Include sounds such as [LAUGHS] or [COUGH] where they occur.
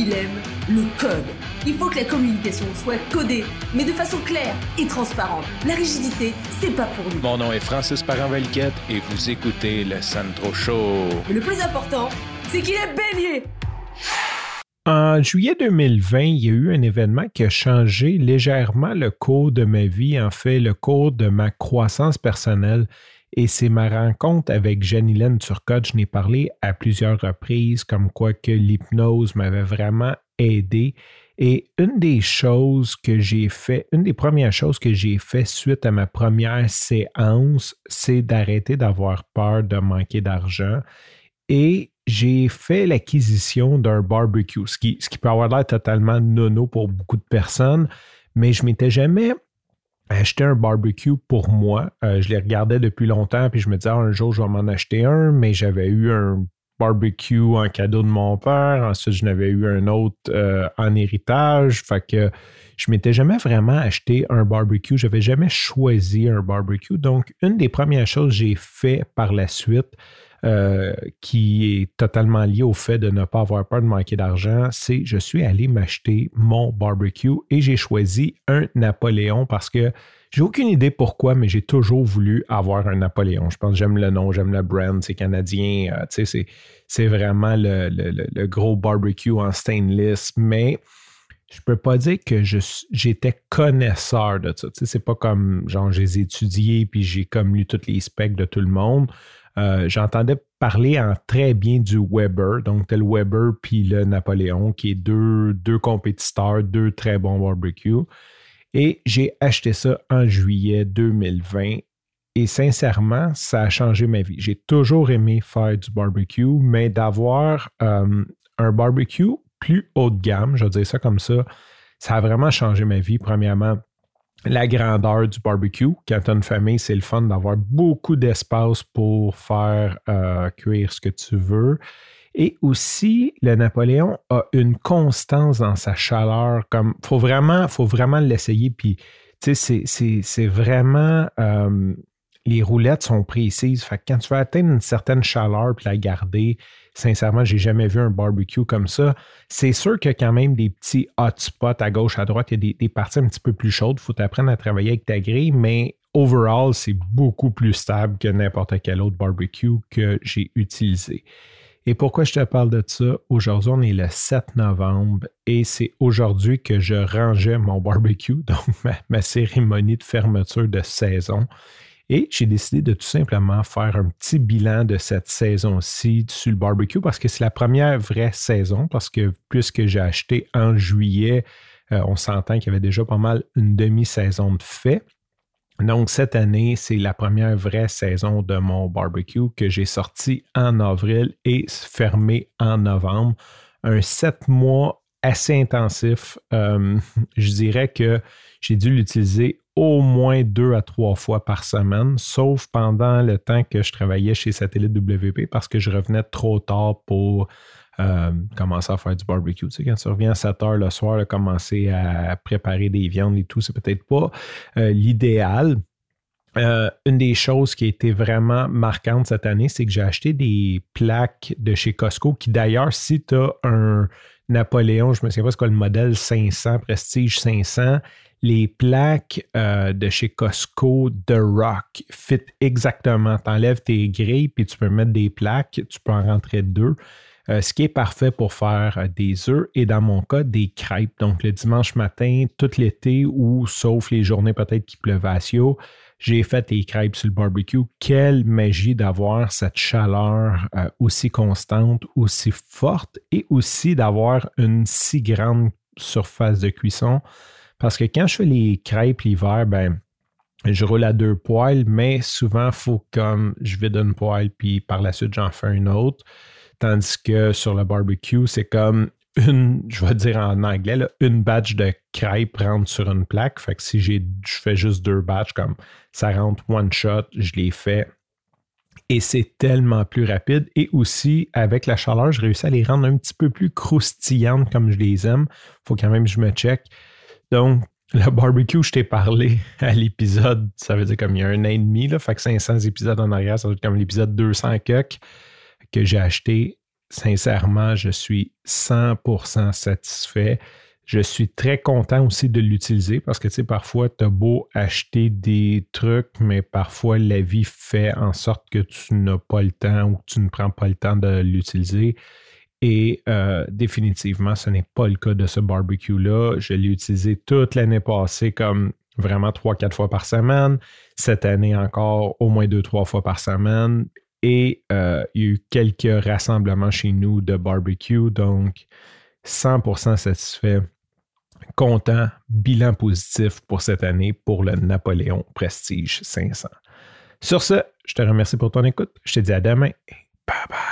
il aime le code. Il faut que la communication soit codée, mais de façon claire et transparente. La rigidité, c'est pas pour nous. Mon nom est Francis parent et vous écoutez le Sandro Show. Mais le plus important, c'est qu'il est bélier. En juillet 2020, il y a eu un événement qui a changé légèrement le cours de ma vie, en fait, le cours de ma croissance personnelle. Et c'est ma rencontre avec Janilène Turcotte. Je n'ai parlé à plusieurs reprises, comme quoi que l'hypnose m'avait vraiment aidé. Et une des choses que j'ai fait, une des premières choses que j'ai fait suite à ma première séance, c'est d'arrêter d'avoir peur de manquer d'argent. Et j'ai fait l'acquisition d'un barbecue, ce qui, ce qui peut avoir l'air totalement nono pour beaucoup de personnes, mais je m'étais jamais acheté un barbecue pour moi. Euh, je les regardais depuis longtemps, puis je me disais, ah, un jour, je vais m'en acheter un, mais j'avais eu un barbecue en cadeau de mon père. Ensuite, je n'avais eu un autre euh, en héritage. Fait que je m'étais jamais vraiment acheté un barbecue. Je n'avais jamais choisi un barbecue. Donc, une des premières choses que j'ai fait par la suite, euh, qui est totalement lié au fait de ne pas avoir peur de manquer d'argent, c'est je suis allé m'acheter mon barbecue et j'ai choisi un Napoléon parce que j'ai aucune idée pourquoi, mais j'ai toujours voulu avoir un Napoléon. Je pense que j'aime le nom, j'aime le brand, c'est canadien, euh, c'est, c'est vraiment le, gros barbecue en stainless, mais je peux pas dire que j'étais connaisseur de ça. C'est pas comme genre j'ai étudié puis j'ai comme lu tous les specs de tout le monde. Euh, j'entendais parler en très bien du Weber, donc tel Weber puis le Napoléon, qui est deux, deux compétiteurs, deux très bons barbecues. Et j'ai acheté ça en juillet 2020. Et sincèrement, ça a changé ma vie. J'ai toujours aimé faire du barbecue, mais d'avoir euh, un barbecue plus haut de gamme, je vais dire ça comme ça, ça a vraiment changé ma vie. Premièrement, la grandeur du barbecue. Quand tu as une famille, c'est le fun d'avoir beaucoup d'espace pour faire euh, cuire ce que tu veux. Et aussi, le Napoléon a une constance dans sa chaleur. Comme faut vraiment, faut vraiment l'essayer. Puis, c'est vraiment euh, les roulettes sont précises. Fait que quand tu veux atteindre une certaine chaleur puis la garder, sincèrement, j'ai jamais vu un barbecue comme ça. C'est sûr qu'il y a quand même des petits hotspots à gauche, à droite. Il y a des, parties un petit peu plus chaudes. Il faut apprendre à travailler avec ta grille, mais overall, c'est beaucoup plus stable que n'importe quel autre barbecue que j'ai utilisé. Et pourquoi je te parle de ça? Aujourd'hui, on est le 7 novembre et c'est aujourd'hui que je rangeais mon barbecue, [LAUGHS] donc ma cérémonie de fermeture de saison. Et j'ai décidé de tout simplement faire un petit bilan de cette saison-ci sur le barbecue parce que c'est la première vraie saison, parce que puisque j'ai acheté en juillet, euh, on s'entend qu'il y avait déjà pas mal une demi-saison de fait. Donc, cette année, c'est la première vraie saison de mon barbecue que j'ai sorti en avril et fermé en novembre. Un sept mois assez intensif. Euh, [LAUGHS] je dirais que j'ai dû l'utiliser au moins deux à trois fois par semaine, sauf pendant le temps que je travaillais chez Satellite WP parce que je revenais trop tard pour euh, commencer à faire du barbecue. Tu sais, quand tu reviens à 7 heures le soir, commencer à préparer des viandes et tout, c'est peut-être pas euh, l'idéal. Euh, une des choses qui a été vraiment marquante cette année, c'est que j'ai acheté des plaques de chez Costco qui d'ailleurs, si tu as un Napoléon, je me souviens pas ce qu'est le modèle 500, Prestige 500, les plaques euh, de chez Costco The Rock fit exactement. Tu enlèves tes grilles puis tu peux mettre des plaques, tu peux en rentrer deux. Euh, ce qui est parfait pour faire euh, des œufs et dans mon cas, des crêpes. Donc le dimanche matin, tout l'été ou sauf les journées peut-être qui pleuvent à j'ai fait des crêpes sur le barbecue. Quelle magie d'avoir cette chaleur aussi constante, aussi forte et aussi d'avoir une si grande surface de cuisson. Parce que quand je fais les crêpes l'hiver, ben, je roule à deux poils, mais souvent, il faut comme je vide une poêle, puis par la suite, j'en fais une autre. Tandis que sur le barbecue, c'est comme une, je vais dire en anglais, une batch de crêpes rentre sur une plaque. Fait que si je fais juste deux batchs, comme ça rentre one shot, je les fais. Et c'est tellement plus rapide. Et aussi, avec la chaleur, je réussis à les rendre un petit peu plus croustillantes comme je les aime. Il faut quand même que je me check. Donc, le barbecue, je t'ai parlé [LAUGHS] à l'épisode, ça veut dire comme il y a un an et demi, là, fait que 500 épisodes en arrière, ça veut dire comme l'épisode 200 que j'ai acheté. sincèrement, je suis 100% satisfait. Je suis très content aussi de l'utiliser parce que, tu sais, parfois, tu as beau acheter des trucs, mais parfois, la vie fait en sorte que tu n'as pas le temps ou que tu ne prends pas le temps de l'utiliser. Et euh, définitivement, ce n'est pas le cas de ce barbecue-là. Je l'ai utilisé toute l'année passée comme vraiment trois, quatre fois par semaine. Cette année encore, au moins deux, trois fois par semaine. Et euh, il y a eu quelques rassemblements chez nous de barbecue, donc 100% satisfait content, bilan positif pour cette année pour le Napoléon Prestige 500. Sur ce, je te remercie pour ton écoute. Je te dis à demain et bye bye.